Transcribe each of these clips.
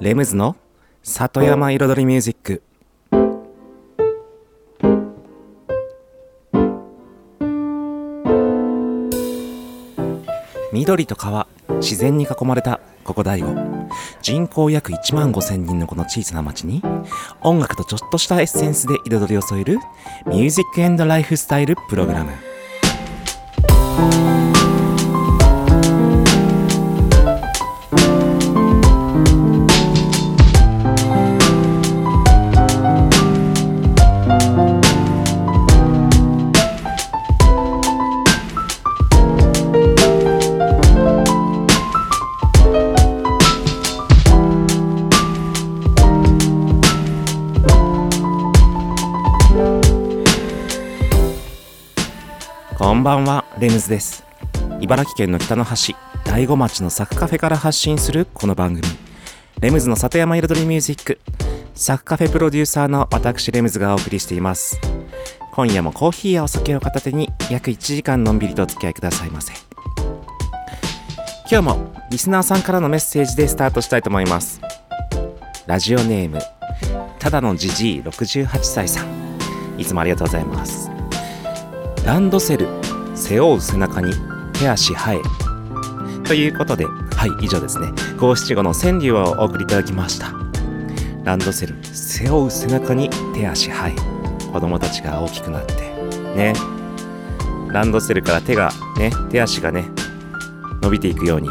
レムズの里山彩りミュージック。緑と川自然に囲まれたここ大悟。人口約1万5千人のこの小さな町に音楽とちょっとしたエッセンスで彩りを添えるミュージックライフスタイルプログラムズです。茨城県の北の端大子町のサクカフェから発信するこの番組。レムズの里山彩りミュージック。サクカフェプロデューサーの私レムズがお送りしています。今夜もコーヒーやお酒を片手に約1時間のんびりとお付き合いくださいませ。今日もリスナーさんからのメッセージでスタートしたいと思います。ラジオネームただのじじい68歳さん。いつもありがとうございます。ランドセル背負う背中に手足生え。ということではい以上ですね。五七五の川柳をお送りいただきました。ランドセル背負う背中に手足生え。子供たちが大きくなって。ね。ランドセルから手がね手足がね伸びていくように。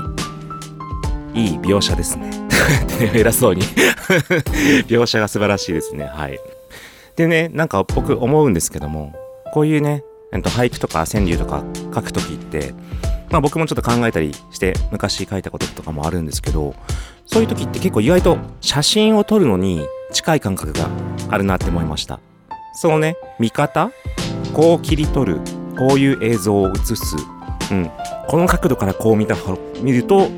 いい描写ですね。偉そうに。描写が素晴らしいですね。はい。でねなんか僕思うんですけどもこういうねえっと、俳句とか川柳とか書くときって、まあ僕もちょっと考えたりして昔書いたこととかもあるんですけど、そういう時って結構意外と写真を撮るのに近い感覚があるなって思いました。そのね、見方？こう切り取る。こういう映像を映す。うん。この角度からこう見た、見ると、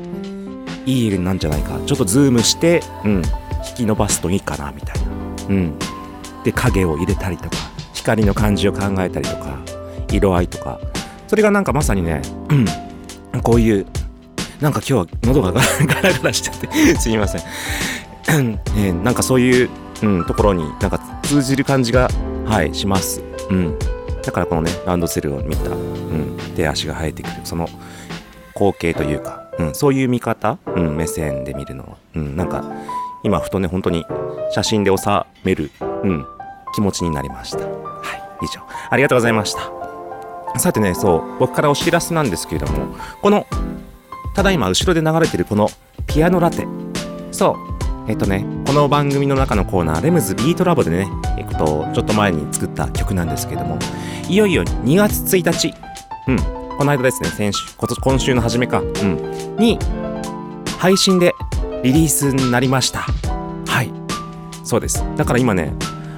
いい絵なんじゃないか。ちょっとズームして、うん。引き伸ばすといいかな、みたいな。うん。で、影を入れたりとか、光の感じを考えたりとか、色合いとか。それがなんかまさにね、うん、こういうなんか今日は喉がガラ ガラしちゃってすみません、えーなんかそういう、うん、ところになんか通じる感じがはいします、うん、だからこのねランドセルを見た、うん、手足が生えてくるその光景というか、うん、そういう見方、うん、目線で見るのは、うん、なんか今ふとね本当に写真で収める、うん、気持ちになりました。はい以上。ありがとうございました。さてね、そう、僕からお知らせなんですけれども、この、ただいま後ろで流れてるこのピアノラテ。そう、えっとね、この番組の中のコーナー、レムズビートラボでね、えっと、ちょっと前に作った曲なんですけれども、いよいよ2月1日、うん、この間ですね、先週、今年今週の初めか、うん、に、配信でリリースになりました。はい。そうです。だから今ね、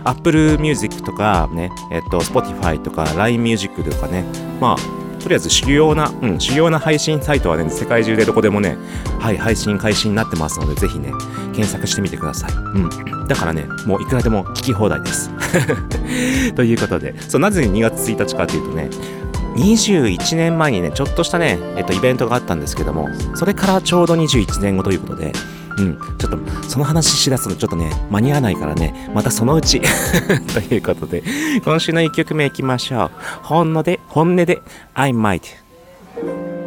Apple Music とかね、えっと、Spotify とか LINE Music とかね、まあ、とりあえず主要な、うん、主要な配信サイトはね、世界中でどこでもね、はい、配信開始になってますので、ぜひね、検索してみてください。うん。だからね、もういくらでも聞き放題です。ということで、そう、なぜ2月1日かというとね、21年前にね、ちょっとしたね、えっと、イベントがあったんですけども、それからちょうど21年後ということで、うん、ちょっとその話しだすとちょっとね、間に合わないからね、またそのうち ということで、今週の1曲目いきましょう。本ので、本音で、I might。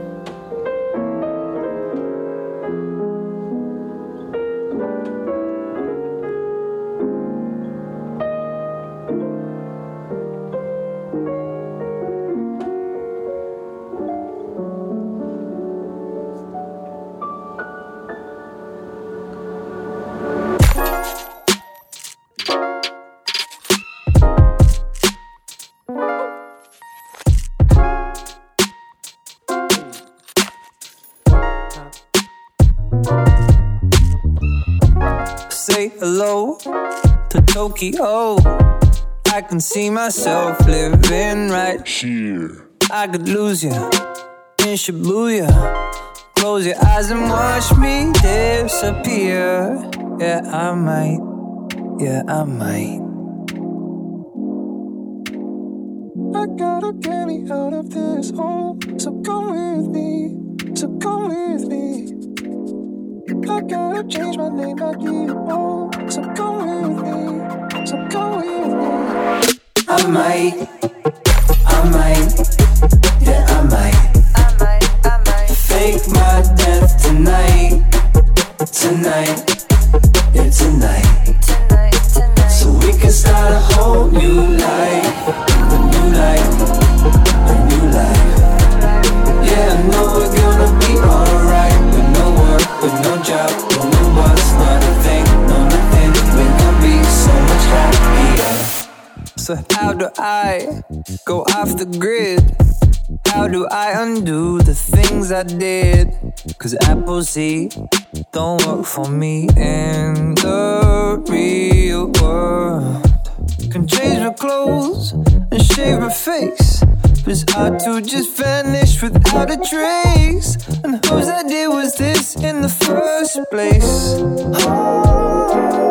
Tokyo. I can see myself living right here. I could lose you in Shibuya. Close your eyes and watch me disappear. Yeah, I might. Yeah, I might. I gotta get me out of this hole. So come with me. So come with me. I gotta change my name, I need it more. So come with me, so with me. I might, I might, go off the grid? How do I undo the things I did? Cause Apple C don't work for me in the real world. Can change my clothes and shave my face. But it's hard to just vanish without a trace. And whose idea was this in the first place? I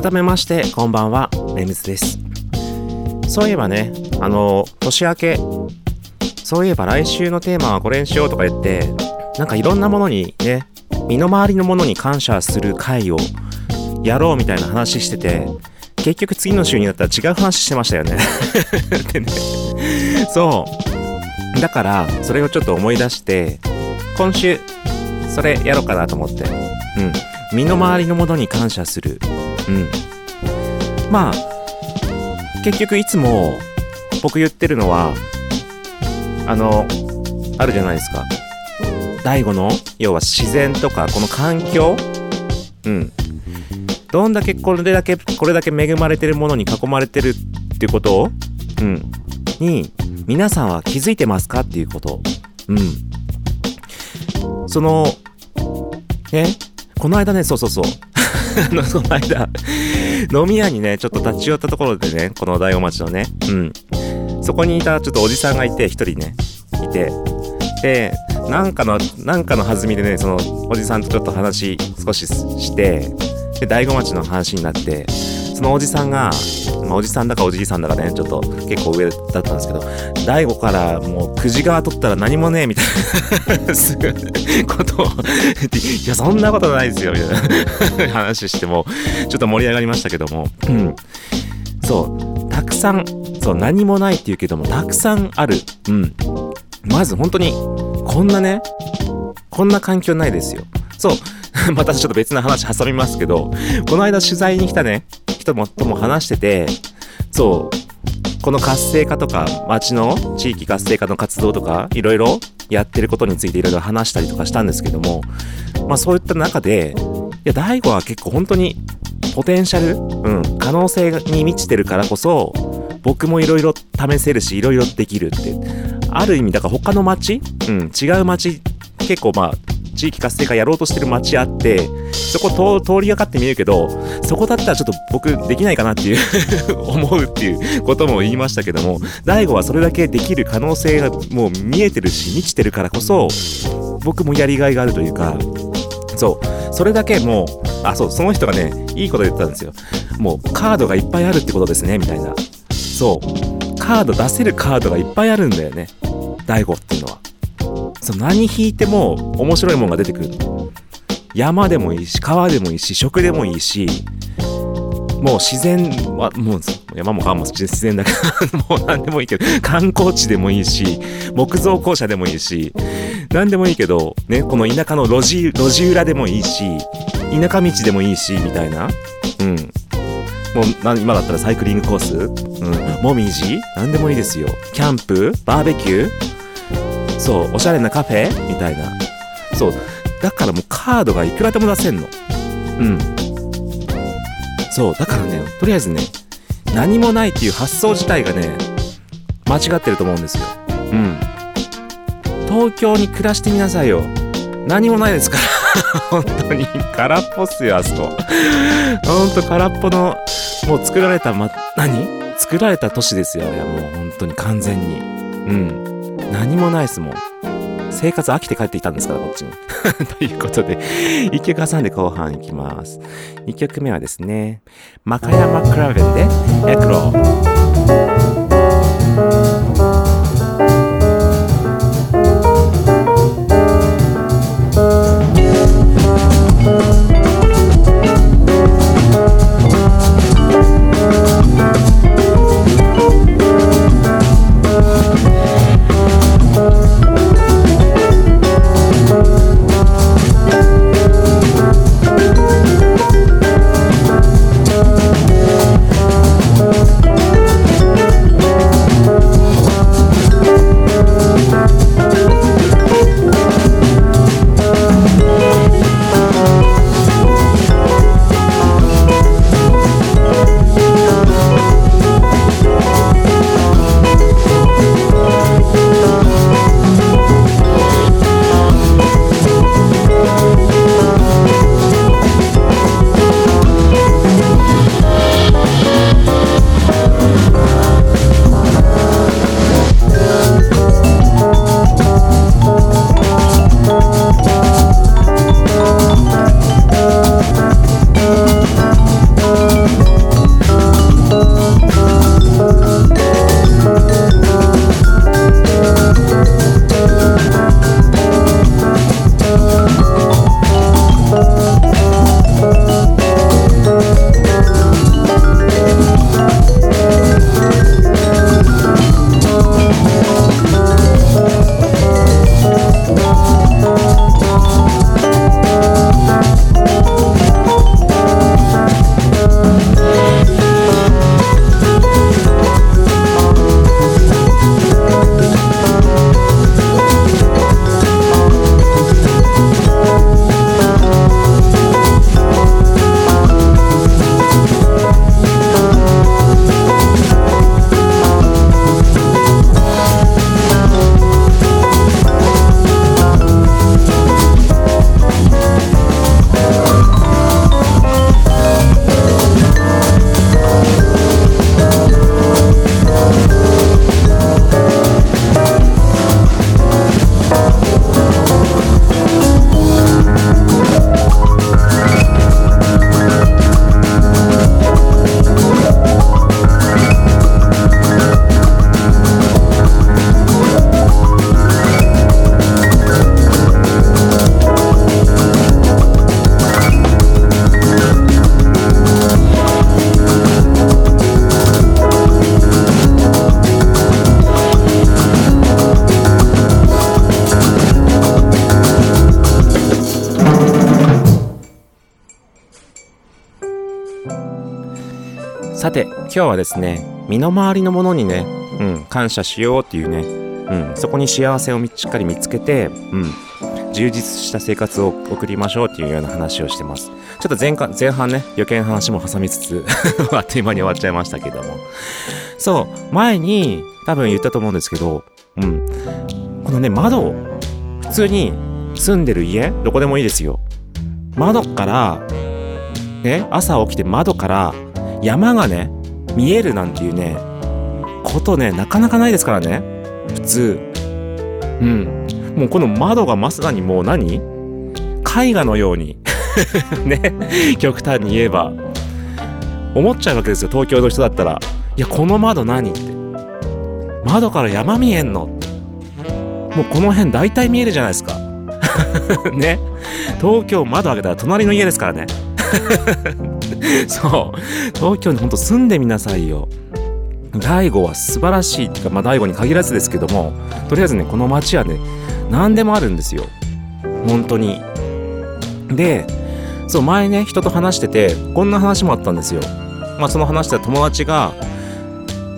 改めましてこんばんは。レムズです。そういえばねあの年明けそういえば来週のテーマはこれにしようとか言ってなんかいろんなものにね身の回りのものに感謝する会をやろうみたいな話してて結局次の週になったら違う話してましたよね。でねそう。だからそれをちょっと思い出して今週それやろうかなと思って。うん。身の回りのものに感謝する。うん。まあ、結局いつも僕言ってるのは、あの、あるじゃないですか。大悟の、要は自然とか、この環境うん。どんだけこれだけ、これだけ恵まれてるものに囲まれてるっていうことを、うん。に、皆さんは気づいてますかっていうこと。うん。その、ね、この間ね、そうそうそう。あの、この間、飲み屋にね、ちょっと立ち寄ったところでね、この大子町のね、うん。そこにいたちょっとおじさんがいて、一人ね、いて、で、なんかの、なんかの弾みでね、そのおじさんとちょっと話少しして、で、大子町の話になって、そのおじさんが、まあ、おじさんだかおじいさんだかね、ちょっと結構上だったんですけど、大悟からもう、くじ側取ったら何もねえ、みたいな、ことを、いや、そんなことないですよ、みたいな話しても、ちょっと盛り上がりましたけども、うん。そう、たくさん、そう、何もないって言うけども、たくさんある。うん。まず本当に、こんなね、こんな環境ないですよ。そう。またちょっと別な話挟みますけど、この間取材に来たね、人もとも話してて、そう、この活性化とか、街の地域活性化の活動とか、いろいろやってることについていろいろ話したりとかしたんですけども、まあそういった中で、いや、大悟は結構本当に、ポテンシャル、うん、可能性に満ちてるからこそ、僕もいろいろ試せるし、いろいろできるって。ある意味、だから他の街うん、違う街、結構まあ、地域活性化やろうとしてる街あって、そこ通りがかってみるけど、そこだったらちょっと僕できないかなっていう 思うっていうことも言いましたけども、大悟はそれだけできる可能性がもう見えてるし、満ちてるからこそ、僕もやりがいがあるというか、そう、それだけもう、あ、そう、その人がね、いいこと言ってたんですよ。もうカードがいっぱいあるってことですね、みたいな。そう、カード出せるカードがいっぱいあるんだよね。大悟っていうのは。そう何引いても面白いもんが出てくる。山でもいいし、川でもいいし、食でもいいし、もう自然は、もう山も川も自然だから、もう何でもいいけど、観光地でもいいし、木造校舎でもいいし、何でもいいけど、ね、この田舎の路地、路地裏でもいいし、田舎道でもいいし、みたいな。うん。もう、今だったらサイクリングコース？うん。もみじ？何でもいいですよ。キャンプ？バーベキュー？そう、おしゃれなカフェ？みたいな。そう。だからもうカードがいくらでも出せんの。うん。そう、だからね、とりあえずね、何もないっていう発想自体がね、間違ってると思うんですよ。うん。東京に暮らしてみなさいよ。何もないですから 本当に。空っぽっすよ、あそこ。ほんと空っぽの、もう作られた、ま、何？作られた都市ですよ、あれはもう本当に完全に。うん。何もないですもん。生活飽きて帰ってきたんですから、こっちに。ということで、一曲挟んで後半いきます。一曲目はですね、マカヤマクラベンでエクロー。さて、今日はですね、身の回りのものにね、うん、感謝しようっていうね、うん、そこに幸せをしっかり見つけて、うん、充実した生活を送りましょうっていうような話をしてます。ちょっと前か前半ね、余計な話も挟みつつ あっという間に終わっちゃいましたけども。そう、前に多分言ったと思うんですけど、うん、このね、窓、普通に住んでる家、どこでもいいですよ。窓から、ね、朝起きて窓から山がね、見えるなんていうね、ことね、なかなかないですからね。普通。うん。もうこの窓がまさにもう何？絵画のように ね、極端に言えば。思っちゃうわけですよ、東京の人だったら。いや、この窓何？って。窓から山見えんの？もうこの辺大体見えるじゃないですか。ね。東京窓開けたら隣の家ですからね。そう。東京にほんと住んでみなさいよ。大悟は素晴らしいっていうか、まあ大悟に限らずですけども、とりあえずね、この街はね、何でもあるんですよ本当にでそう前ね人と話しててこんな話もあったんですよまあその話した友達が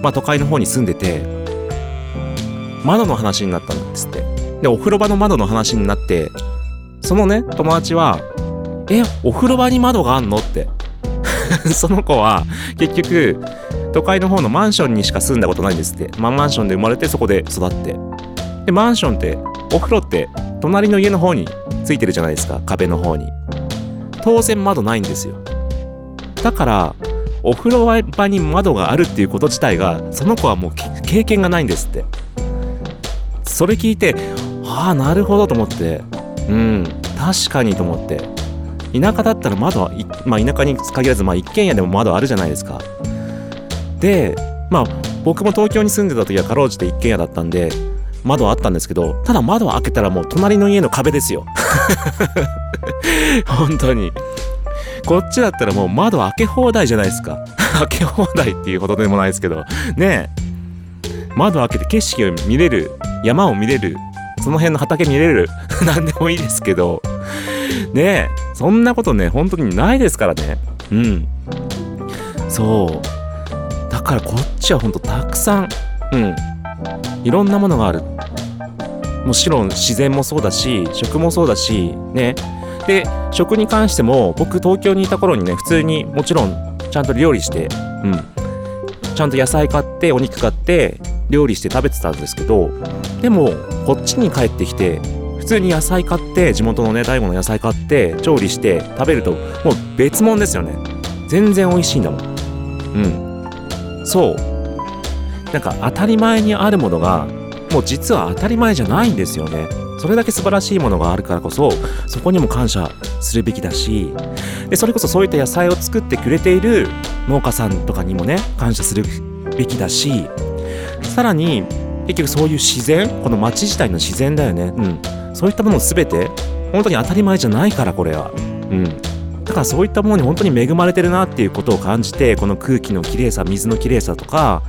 まあ都会の方に住んでて窓の話になったんですってでお風呂場の窓の話になってそのね友達は「えお風呂場に窓があんの?」って その子は結局都会の方のマンションにしか住んだことないんですって、まあ、マンションで生まれてそこで育って。でマンションってお風呂って隣の家の方についてるじゃないですか。壁の方に。当然窓ないんですよ。だからお風呂場に窓があるっていうこと自体がその子はもう経験がないんですって。それ聞いてああなるほどと思って。うん確かにと思って。田舎だったら窓は、まあ、田舎に限らず、まあ、一軒家でも窓あるじゃないですか。でまあ僕も東京に住んでた時はかろうじて一軒家だったんで窓はあったんですけどただ窓を開けたらもう隣の家の壁ですよ。本当に。こっちだったらもう窓開け放題じゃないですか。開け放題っていうほどでもないですけど。ねえ。窓開けて景色を見れる山を見れるその辺の畑見れる 何でもいいですけど。ねえ。そんなことね本当にないですからね。うん。そう。だからこっちはほんとたくさんうん。いろんなものがある。もちろん自然もそうだし食もそうだしね。で食に関しても僕東京にいた頃にね普通にもちろんちゃんと料理してうん。ちゃんと野菜買ってお肉買って料理して食べてたんですけどでもこっちに帰ってきて通に野菜買って地元のね大悟の野菜買って調理して食べるともう別物ですよね。全然美味しいんだもん。うん。そう。なんか当たり前にあるものがもう実は当たり前じゃないんですよね。それだけ素晴らしいものがあるからこそそこにも感謝するべきだしでそれこそそういった野菜を作ってくれている農家さんとかにもね感謝するべきだしさらに結局そういう自然この街自体の自然だよね。うん。そういったもの全て本当に当たり前じゃないからこれは。うん。だからそういったものに本当に恵まれてるなっていうことを感じてこの空気のきれいさ水のきれいさとか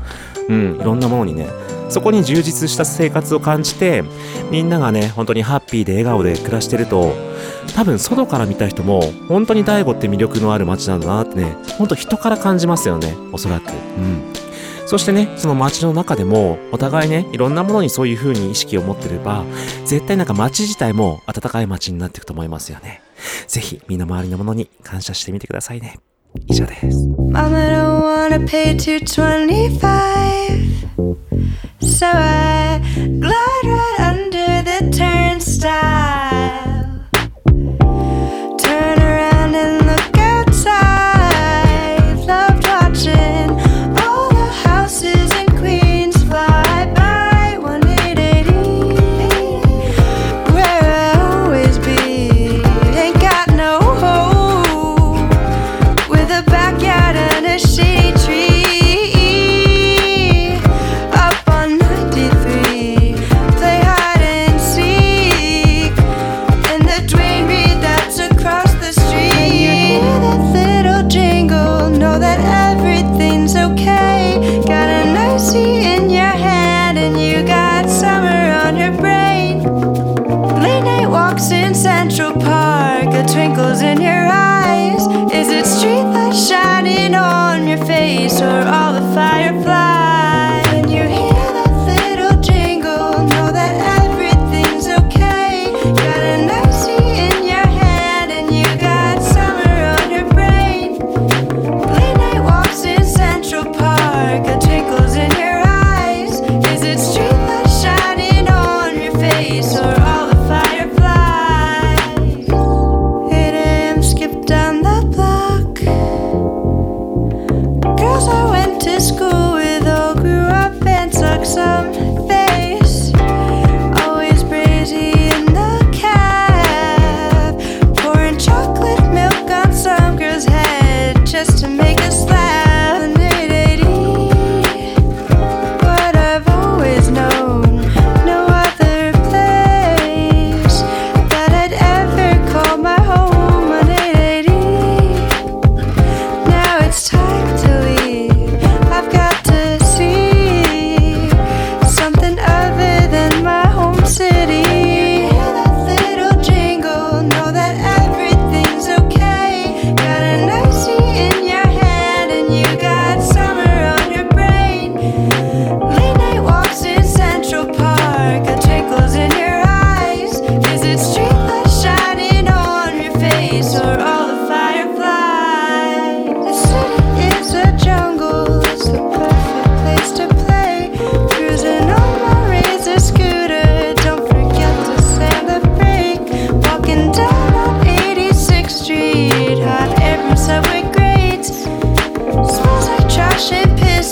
うんいろんなものにねそこに充実した生活を感じてみんながね本当にハッピーで笑顔で暮らしてると多分外から見た人も本当に大悟って魅力のある街なんだなってね本当人から感じますよねおそらく。うん。そしてね、その街の中でも、お互いね、いろんなものにそういう風に意識を持ってれば、絶対なんか街自体も温かい街になっていくと思いますよね。ぜひ、身の回りのものに感謝してみてくださいね。以上です。So I glide right under the turnstile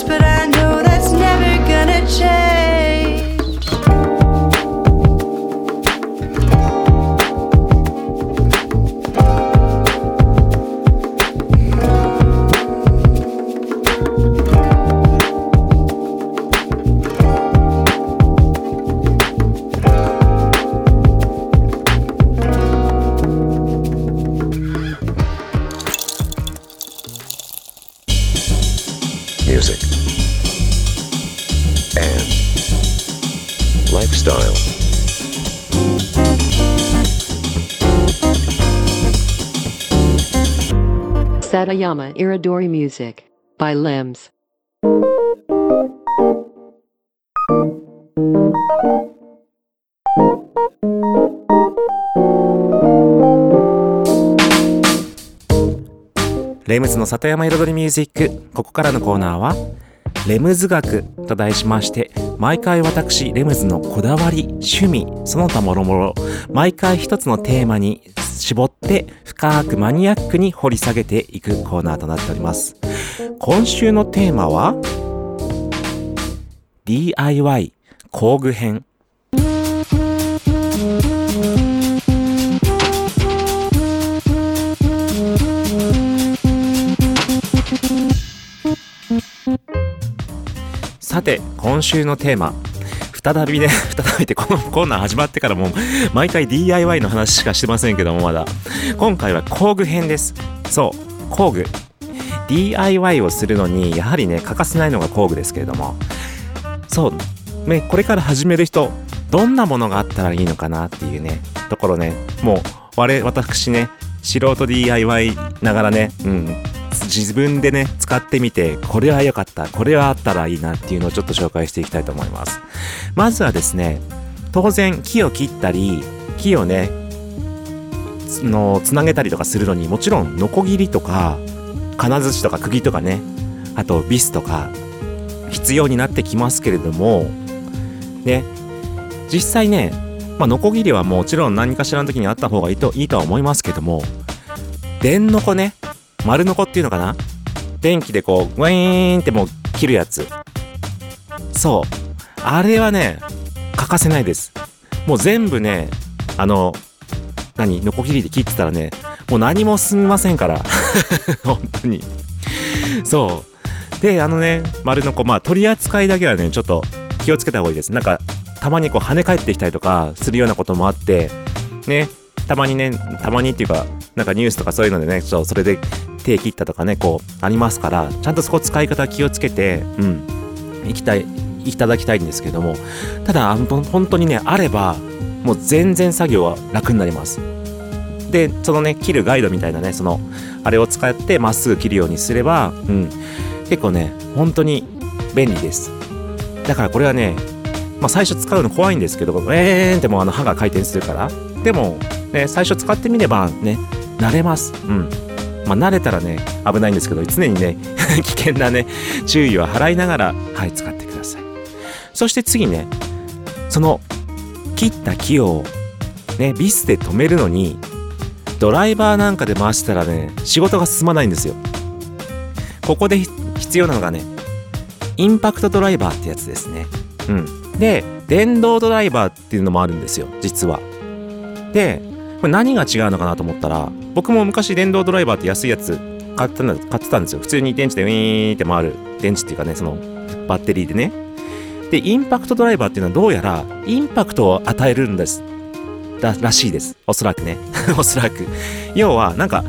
but I Hayama Iridori Music by Limbs. レムズの里山彩りミュージックここからのコーナーはレムズ学と題しまして毎回私レムズのこだわり趣味その他もろもろ毎回一つのテーマに絞って深くマニアックに掘り下げていくコーナーとなっております。今週のテーマは DIY 工具編。さて今週のテーマ。再びね 再びってこのコーナー始まってからもう毎回 DIY の話しかしてませんけどもまだ。今回は工具編です。そう工具。DIY をするのにやはりね欠かせないのが工具ですけれども。そうねこれから始める人どんなものがあったらいいのかなっていうねところねもう我私ね素人 DIY ながらねうん。自分でね使ってみてこれは良かったこれはあったらいいなっていうのをちょっと紹介していきたいと思います。まずはですね当然木を切ったり木をねつのつなげたりとかするのにもちろんノコギリとか金槌とか釘とかねあとビスとか必要になってきますけれどもね実際ねまあノコギリはもちろん何かしらの時にあった方がいいといいとは思いますけども電ノコね丸ノコっていうのかな？電気でこう、ウィーンってもう切るやつ。そう。あれはね、欠かせないです。もう全部ね、あの、何、ノコギリで切ってたらね、もう何も進みませんから。本当に。そう。で、あのね、丸ノコ、まあ取り扱いだけはね、ちょっと気をつけた方がいいです。なんか、たまにこう跳ね返ってきたりとかするようなこともあって、ね、たまにね、たまにっていうか、なんかニュースとかそういうのでね、ちょっとそれで手切ったとかね、こう、ありますから、ちゃんとそこ使い方気をつけて、うん、いきたい、いただきたいんですけども、ただ、あの本当にね、あれば、もう全然作業は楽になります。で、そのね、切るガイドみたいなね、その、あれを使ってまっすぐ切るようにすれば、うん、結構ね、本当に便利です。だからこれはね、まあ最初使うの怖いんですけど、えーんってもうあの刃が回転するから。でも、ね、最初使ってみればね、慣れます。うん。まあ、慣れたらね、危ないんですけど、常にね、危険なね、注意を払いながら、はい、使ってください。そして次ね、その、切った木を、ね、ビスで止めるのに、ドライバーなんかで回したらね、仕事が進まないんですよ。ここで必要なのがね、インパクトドライバーってやつですね。うん。で、電動ドライバーっていうのもあるんですよ、実は。で、これ何が違うのかなと思ったら、僕も昔電動ドライバーって安いやつ買ってたん買ってたんですよ。普通に電池でウィーンって回る。電池っていうかね、そのバッテリーでね。で、インパクトドライバーっていうのはどうやらインパクトを与えるんです。だらしいです。おそらくね。おそらく。要は、なんか、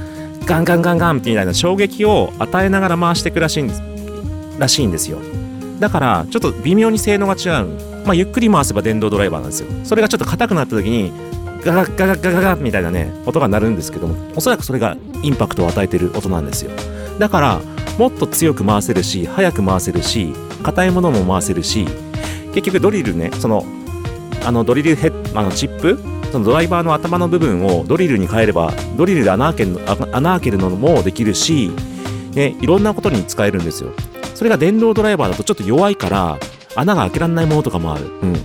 ガンガンガンガンみたいな衝撃を与えながら回していくらしいんです。らしいんですよ。だから、ちょっと微妙に性能が違う。まあ、ゆっくり回せば電動ドライバーなんですよ。それがちょっと硬くなった時に、ガガッガガッガガッみたいなね、音が鳴るんですけども、おそらくそれがインパクトを与えてる音なんですよ。だから、もっと強く回せるし、速く回せるし、硬いものも回せるし、結局ドリルね、その、あのドリルヘッあのチップそのドライバーの頭の部分をドリルに変えれば、ドリルで穴開ける穴開けるのもできるし、ね、いろんなことに使えるんですよ。それが電動ドライバーだとちょっと弱いから、穴が開けられないものとかもある。うん。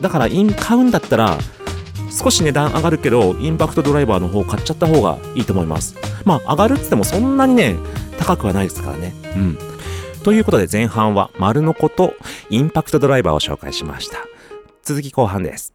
だから、イン、買うんだったら、少し値段上がるけど、インパクトドライバーの方買っちゃった方がいいと思います。まあ、上がるって言ってもそんなにね、高くはないですからね。うん。ということで前半は丸のことインパクトドライバーを紹介しました。続き後半です。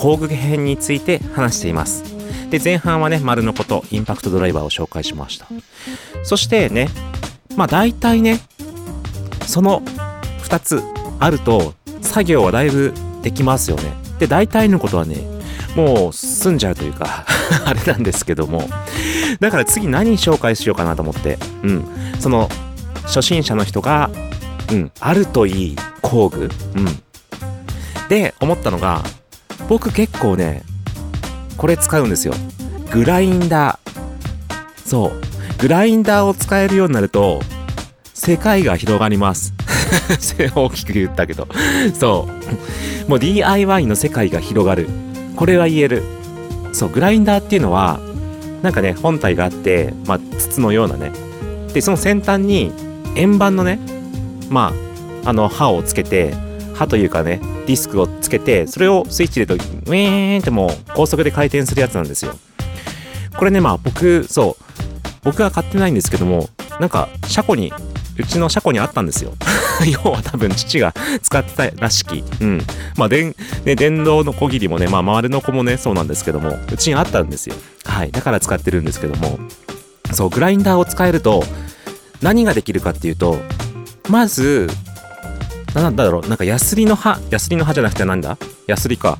工具編について話しています。で前半はね丸のことインパクトドライバーを紹介しました。そしてねまあ大体ねその2つあると作業はだいぶできますよね。で大体のことはねもう済んじゃうというか あれなんですけども。だから次何紹介しようかなと思って。うん。その初心者の人がうんあるといい工具。うん。で思ったのが僕結構ねこれ使うんですよ。グラインダー。そう。グラインダーを使えるようになると世界が広がります。大きく言ったけど。そう。もう DIY の世界が広がる。これは言える。そうグラインダーっていうのはなんかね本体があって、まあ、筒のようなね。でその先端に円盤のねまああの刃をつけて刃というかねディスクをつけてそれをスイッチ入れるとウィーンってもう高速で回転するやつなんですよ。これねまあ僕そう僕は買ってないんですけどもなんか車庫にうちの車庫にあったんですよ。要は多分父が使ってたらしき。うん。まあ電,、ね、電動の小切りもねまあ周りの子もねそうなんですけどもうちにあったんですよ。はい。だから使ってるんですけどもそうグラインダーを使えると何ができるかっていうとまずなんだろうなんかヤスリの刃ヤスリの刃じゃなくてなんだ？ヤスリか。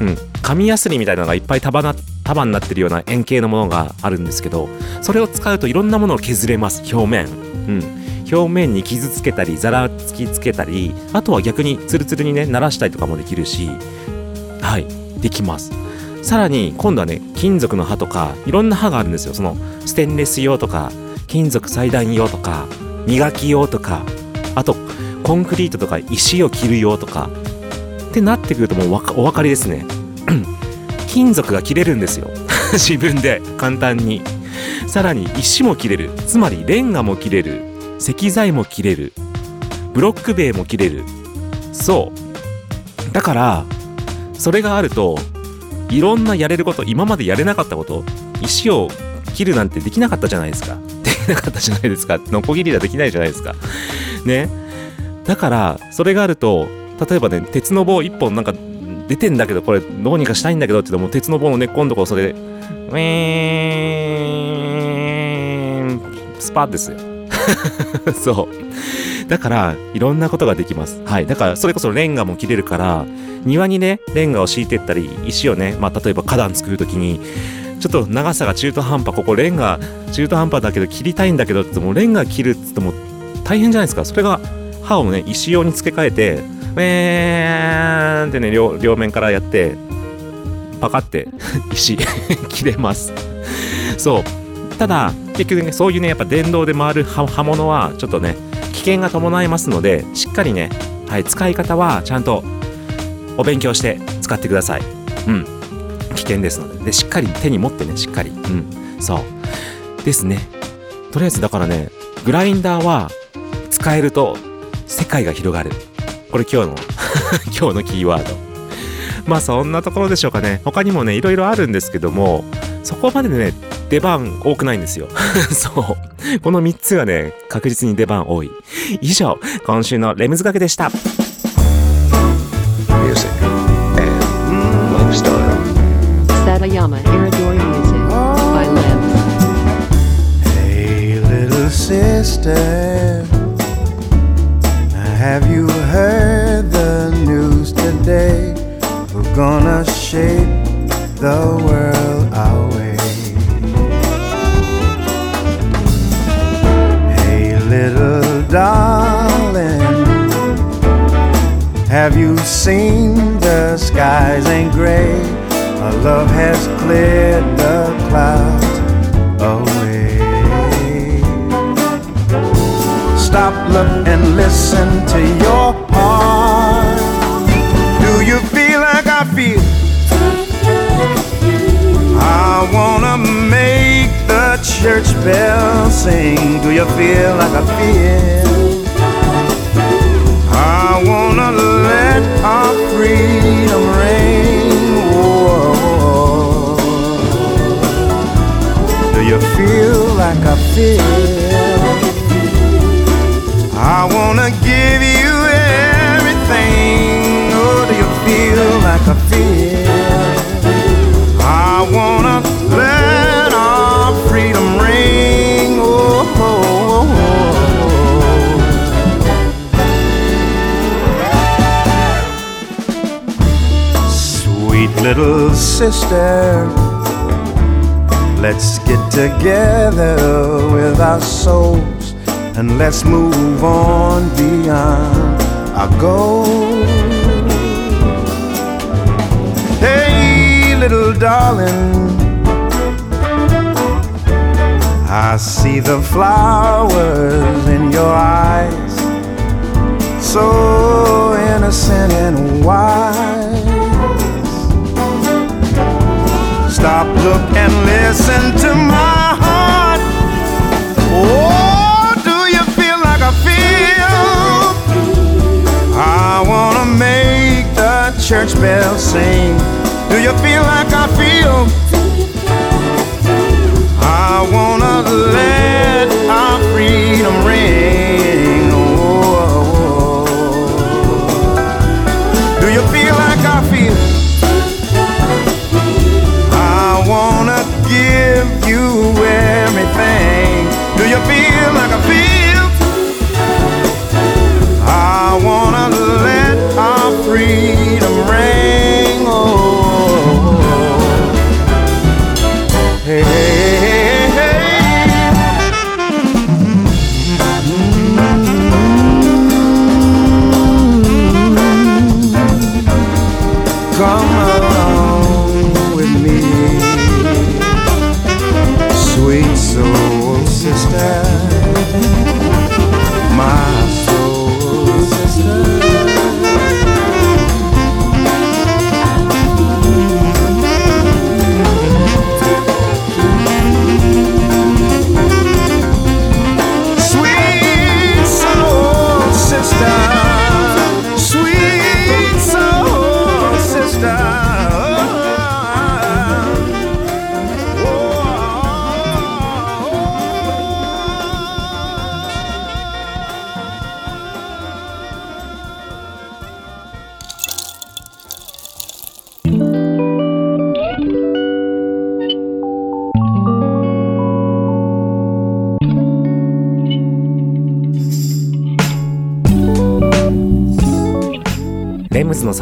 うん。紙ヤスリみたいなのがいっぱい束な束になってるような円形のものがあるんですけどそれを使うといろんなものを削れます。表面。うん。表面に傷つけたりざらつきつけたりあとは逆にツルツルにね鳴らしたりとかもできるしはい。できます。さらに今度はね金属の刃とかいろんな刃があるんですよ。そのステンレス用とか金属裁断用とか磨き用とかあとコンクリートとか石を切る用とか。ってなってくるともうお分かりですね。金属が切れるんですよ。自分で。簡単に。さらに石も切れる。つまりレンガも切れる。石材も切れる。ブロック塀も切れる。そう。だからそれがあるといろんなやれること今までやれなかったこと石を切るなんてできなかったじゃないですか。できなかったじゃないですか。ノコギリはできないじゃないですか。ね。だからそれがあると例えばね鉄の棒一本なんか出てんだけどこれどうにかしたいんだけどって言っても鉄の棒の根っこのところそれでウィーンスパッですよ。そう。だからいろんなことができます。はい。だからそれこそレンガも切れるから庭にねレンガを敷いてったり石をね、まあ、例えば花壇作るときにちょっと長さが中途半端ここレンガ中途半端だけど切りたいんだけどって言ってもレンガ切るっつっても大変じゃないですか。それが刃をね石用に付け替えてウェーンってね両両面からやってパカって 石 切れます。そう。ただ結局ねそういうねやっぱ電動で回る刃刃物はちょっとね危険が伴いますのでしっかりね、はい、使い方はちゃんとお勉強して使ってください。うん。危険ですので。でしっかり手に持ってねしっかり。うん。そう。ですね。とりあえずだからねグラインダーは使えると世界が広がる。これ今日の 今日のキーワード。まあそんなところでしょうかね。他にもねいろいろあるんですけどもそこまでね出番多くないんですよ。そう。この3つがね確実に出番多い。以上今週のレムズ掛けでした. Hey, little sister, Sweet little sister, let's get together with our souls and let's move on beyond our goals. Hey, little darling, I see the flowers in your eyes, so innocent and wise. Stop, look, and listen to my heart. Oh, do you feel like I feel? I wanna make the church bell sing. Do you feel like I feel? I wanna let our freedom ring. Oh, oh, oh. do you feel like I feel?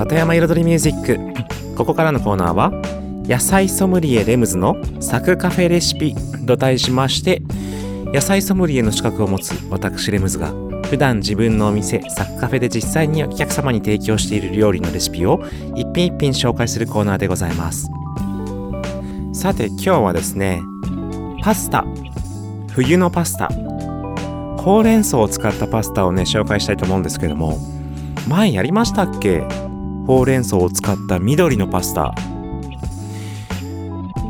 里山彩りミュージック。ここからのコーナーは野菜ソムリエレムズのサクカフェレシピと題しまして野菜ソムリエの資格を持つ私レムズが普段自分のお店サクカフェで実際にお客様に提供している料理のレシピを一品一品紹介するコーナーでございます。さて今日はですねパスタ。冬のパスタ。ほうれん草を使ったパスタをね紹介したいと思うんですけども前やりましたっけ？ほうれん草を使った緑のパスタ。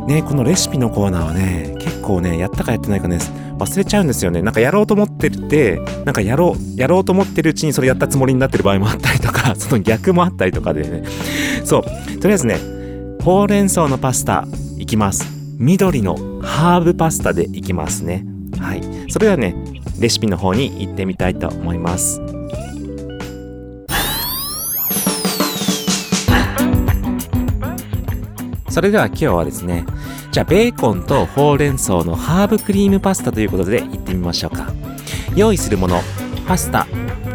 ねこのレシピのコーナーはね結構ねやったかやってないかね忘れちゃうんですよね。なんかやろうと思っててなんかやろうやろうと思ってるうちにそれやったつもりになってる場合もあったりとか その逆もあったりとかでね。そう。とりあえずねほうれん草のパスタいきます。緑のハーブパスタでいきますね。はい。それではねレシピの方に行ってみたいと思います。それでは今日はですねじゃあベーコンとほうれん草のハーブクリームパスタということでいってみましょうか。用意するものパスタ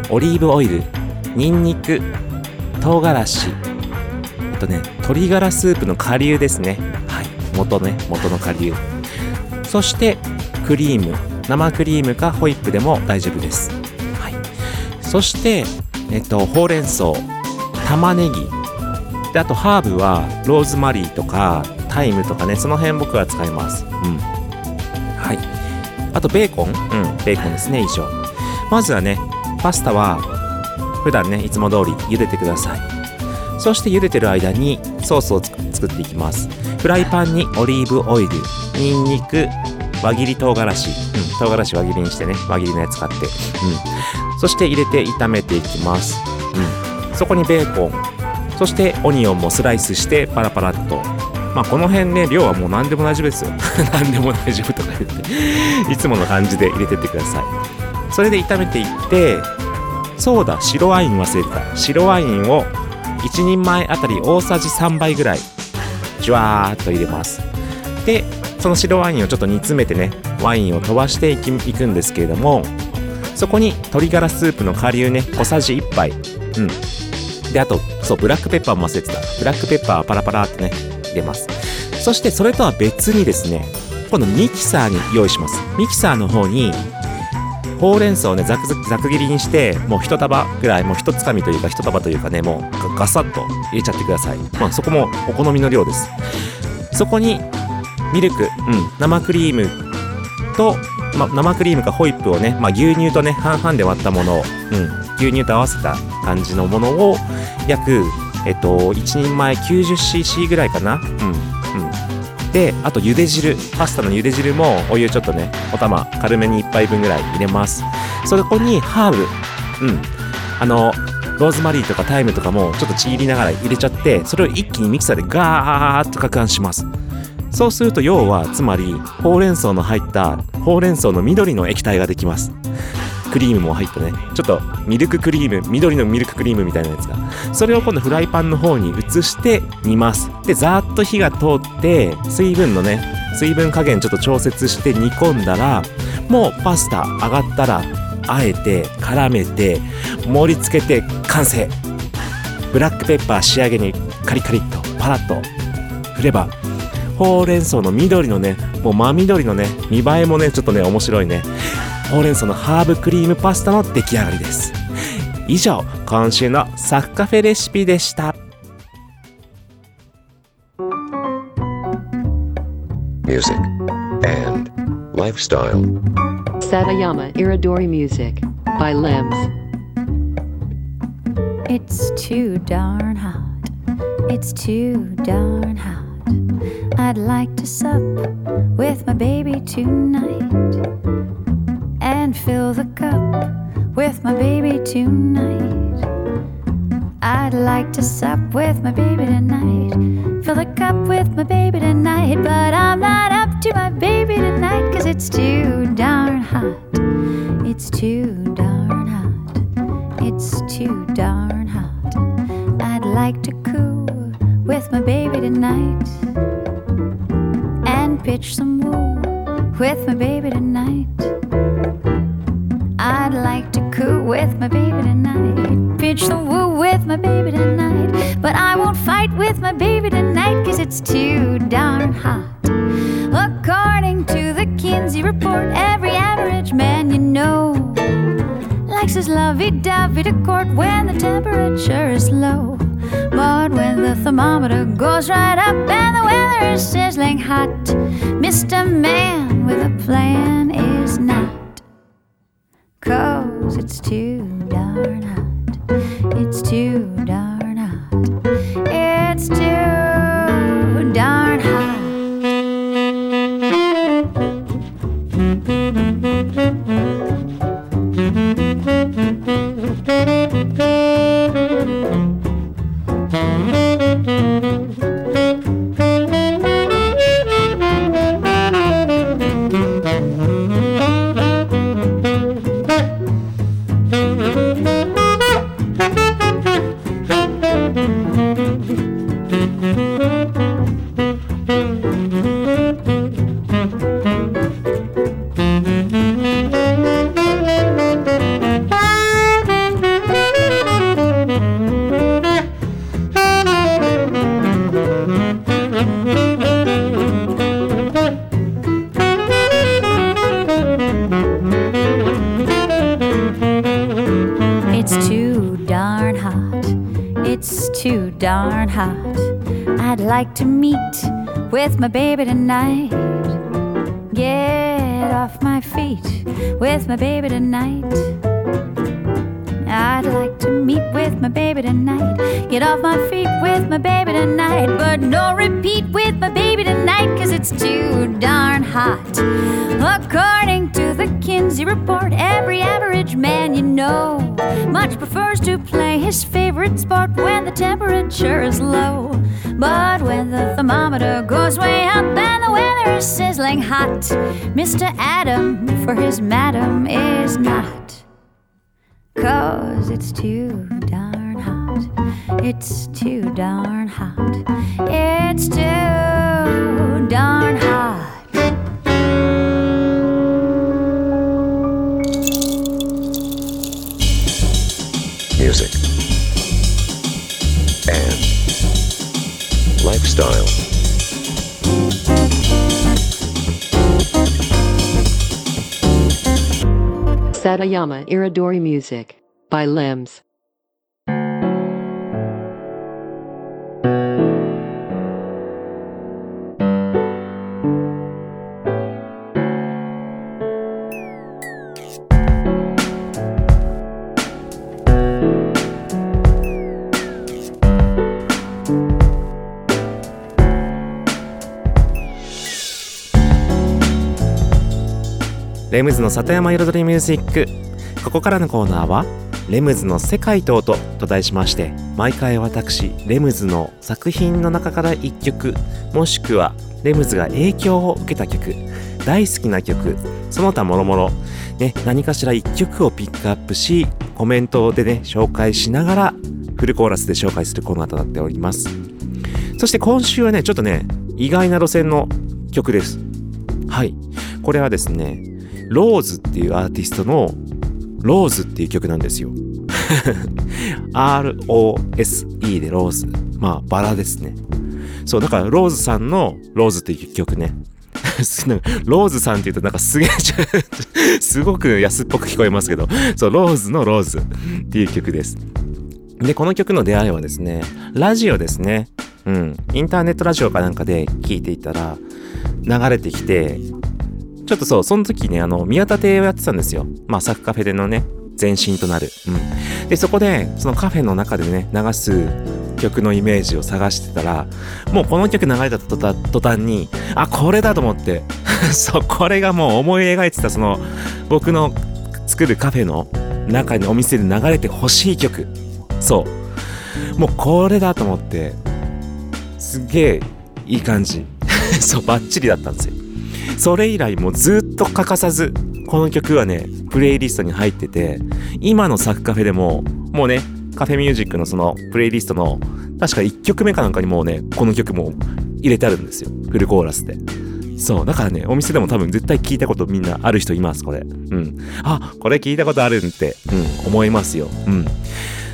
オリーブオイルニンニク唐辛子あとね鶏ガラスープの顆粒ですね。はい元ね元の顆粒。そしてクリーム生クリームかホイップでも大丈夫です。はい。そしてえっとほうれん草玉ねぎ。であとハーブはローズマリーとかタイムとかねその辺僕は使います。うん。はい。あとベーコン。うん。ベーコンですね以上。まずはねパスタは普段ねいつも通り茹でてください。そして茹でてる間にソースを作っていきます。フライパンにオリーブオイルニンニク輪切り唐辛子、うん、唐辛子輪切りにしてね輪切りのやつ買って、うん、そして入れて炒めていきます、うん、そこにベーコン。そしてオニオンもスライスしてパラパラっと。まあこの辺ね量はもう何でも大丈夫ですよ。何でも大丈夫とか言って。いつもの感じで入れてってください。それで炒めていってそうだ白ワイン忘れてた。白ワインを1人前あたり大さじ3杯ぐらいジュワーっと入れます。でその白ワインをちょっと煮詰めてねワインを飛ばしていきいくんですけれどもそこに鶏ガラスープの顆粒ね小さじ1杯。うん。であとそうブラックペッパーも忘れてた。ブラックペッパーをパラパラってね入れます。そしてそれとは別にですね今度ミキサーに用意します。ミキサーの方にほうれん草をねざくざくざく切りにしてもう一束ぐらいもう一つかみというか一束というかねもうガガサッと入れちゃってください。まあそこもお好みの量です。そこにミルク、うん、生クリームと、ま、生クリームかホイップをね、まあ、牛乳とね半々で割ったものを、うん、牛乳と合わせた感じのものを約えっと1人前 90cc ぐらいかな。うんうん。であと茹で汁パスタの茹で汁もお湯ちょっとねお玉軽めに1杯分ぐらい入れます。そこにハーブうん。あのローズマリーとかタイムとかもちょっとちぎりながら入れちゃってそれを一気にミキサーでガーッと攪拌します。そうすると要はつまりほうれん草の入ったほうれん草の緑の液体ができます。クリームも入ったね。ちょっとミルククリーム緑のミルククリームみたいなやつが。それを今度フライパンの方に移して煮ます。でざーっと火が通って水分のね水分加減ちょっと調節して煮込んだらもうパスタ上がったらあえて絡めて盛り付けて完成。ブラックペッパー仕上げにカリカリっとパラッと振ればほうれん草の緑のねもう真緑のね見栄えもねちょっとね面白いね。ほうれん草のハーブクリームパスタの出来上がりです。以上今週のサッカフェレシピでした。ミュージッライフスタイル It's too darn hot. It's too darn hot. I'd like to sup with my baby tonight and fill the cup with my baby tonight. I'd like to sup with my baby tonight. Fill the cup with my baby tonight. But I'm not up to my baby tonight, cause it's too darn hot. It's too darn hot. It's too darn hot. I'd like to coo with my baby tonight pitch some woo with my baby tonight. I'd like to coo with my baby tonight. Pitch some woo with my baby tonight. But I won't fight with my baby tonight, cause it's too darn hot. According to the Kinsey report, every average man you know likes his lovey-dovey to court when the temperature is low. When the thermometer goes right up and the weather is sizzling hot, Mr. Man with a plan is not. Cause it's too with my baby tonight. Get off my feet with my baby tonight. I'd like to meet with my baby tonight. Get off my feet with my baby tonight. But no repeat with my baby tonight, cause it's too darn hot. According to the Kinsey report, every average man you know much prefers to play his favorite sport when the temperature is low. But thermometer goes way up and the weather is sizzling hot, Mr. Adam for his madam is not. Satayama Iridori Music by Limbs.レムズの里山彩りミュージック ここからのコーナーはレムズの世界と音と題しまして毎回私レムズの作品の中から1曲もしくはレムズが影響を受けた曲大好きな曲その他もろもろ何かしら1曲をピックアップしコメントでね紹介しながらフルコーラスで紹介するコーナーとなっております。そして今週はねちょっとね意外な路線の曲です。はい。これはですねローズっていうアーティストのローズっていう曲なんですよ。R-O-S-E でローズ。まあ、バラですね。そう、だからローズさんのローズっていう曲ね。ローズさんって言うとなんかすげえ、すごく安っぽく聞こえますけど、そう、ローズのローズっていう曲です。で、この曲の出会いはですね、ラジオですね。うん。インターネットラジオかなんかで聞いていたら、流れてきて、ちょっとそう、その時ね、あの、宮田亭をやってたんですよ。まあ、サクカフェでのね、前身となる。うん。で、そこで、そのカフェの中でね、流す曲のイメージを探してたら、もうこの曲流れた途端途端に、あ、これだと思って、そう、これがもう思い描いてた、その、僕の作るカフェの中にお店で流れてほしい曲。そう。もうこれだと思って、すげえいい感じ。そう、バッチリだったんですよ。それ以来もうずっと欠かさずこの曲はねプレイリストに入ってて今のサクカフェでももうねカフェミュージックのそのプレイリストの確か1曲目かなんかにもうねこの曲も入れてあるんですよ。フルコーラスで。そうだからねお店でも多分絶対聞いたことみんなある人いますこれ。うん。あこれ聞いたことあるんってうん思いますよ。うん。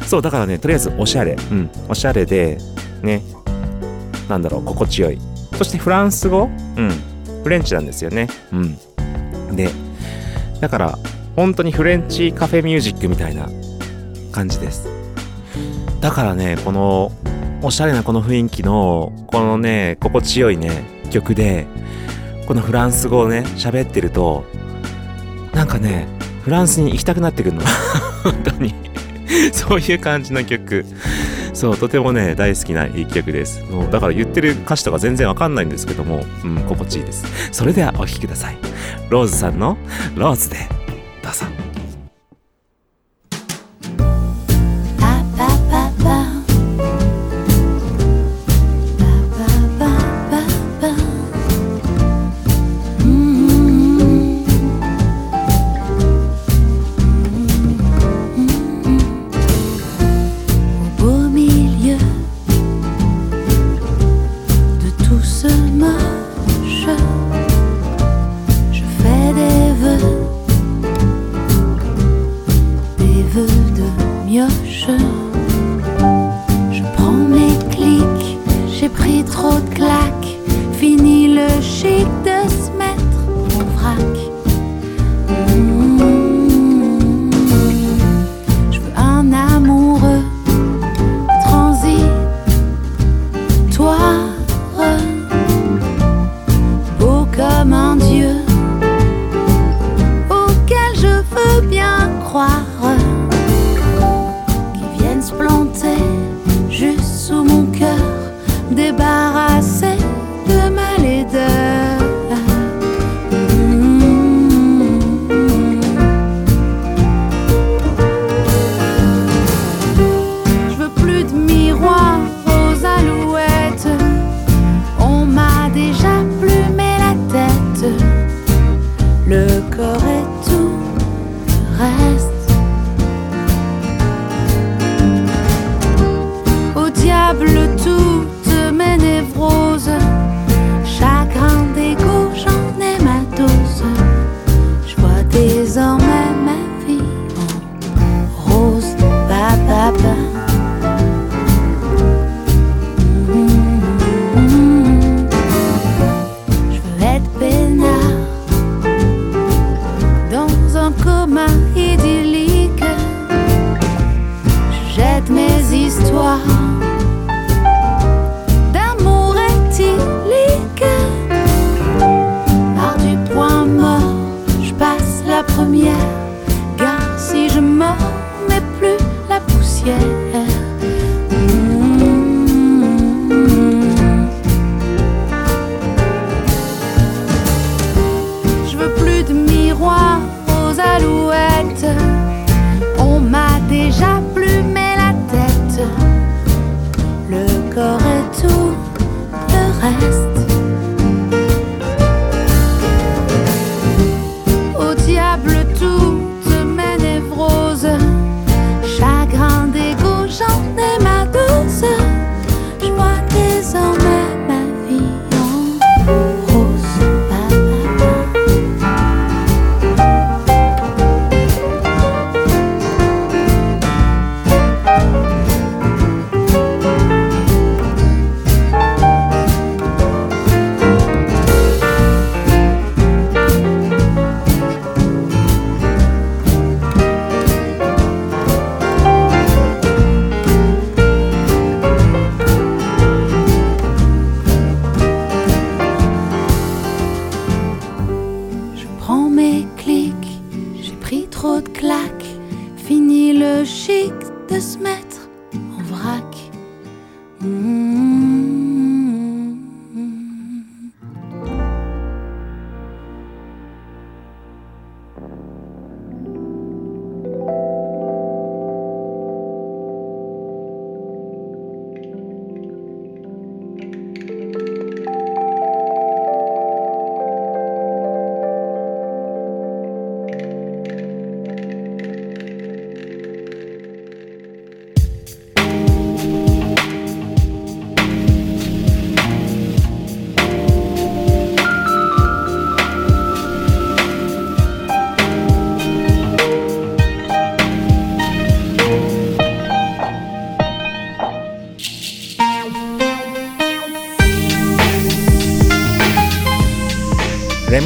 そうだからねとりあえずおしゃれ。うん。おしゃれでねなんだろう心地よい。そしてフランス語？うん。フレンチなんですよね。うん。でだから本当にフレンチカフェミュージックみたいな感じです。だからねこのおしゃれなこの雰囲気のこのね心地よいね曲でこのフランス語をね喋ってるとなんかねフランスに行きたくなってくるの。本当に。そういう感じの曲。そうとてもね大好きな一曲です。もうだから言ってる歌詞とか全然わかんないんですけどもうん心地いいです。それではお聴きください。ローズさんの「ローズ」でどうぞ。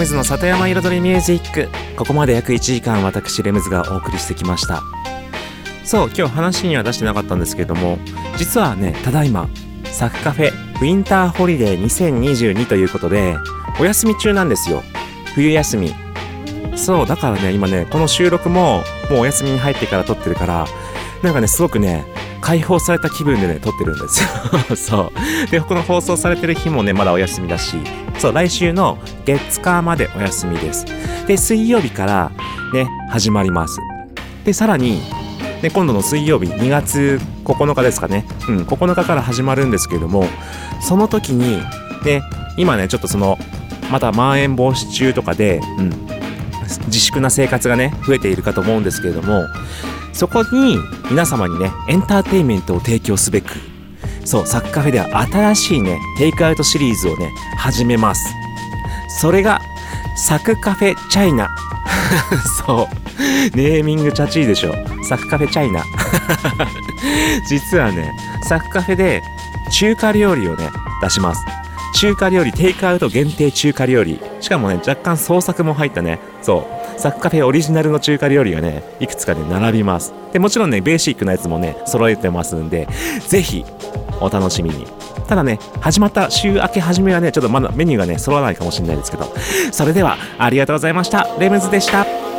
ムズの里山彩りミュージック。ここまで約1時間私レムズがお送りしてきました。そう今日話には出してなかったんですけれども実はねただいまサクカフェウィンターホリデー2022ということでお休み中なんですよ。冬休み。そうだからね今ねこの収録ももうお休みに入ってから撮ってるからなんかねすごくね解放された気分でね撮ってるんですよ。そう。でこの放送されてる日もねまだお休みだしそう来週の月火までお休みです。で水曜日からね始まります。でさらにで今度の水曜日2月9日ですかね、うん、9日から始まるんですけれどもその時にね今ねちょっとそのまたまん延防止中とかで、うん、自粛な生活がね増えているかと思うんですけれどもそこに皆様にねエンターテインメントを提供すべくそうサッカフェでは新しいねテイクアウトシリーズをね始めます。それがサクカフェチャイナ。そう。ネーミングチャチーでしょ。サクカフェチャイナ。実はねサクカフェで中華料理をね出します。中華料理テイクアウト限定中華料理。しかもね若干創作も入ったね。そう。サクカフェオリジナルの中華料理がねいくつかね並びます。でもちろんねベーシックなやつもね揃えてますんでぜひお楽しみに。ただね始まった週明け始めはねちょっとまだメニューがね揃わないかもしれないですけど。それではありがとうございました。レムズでした。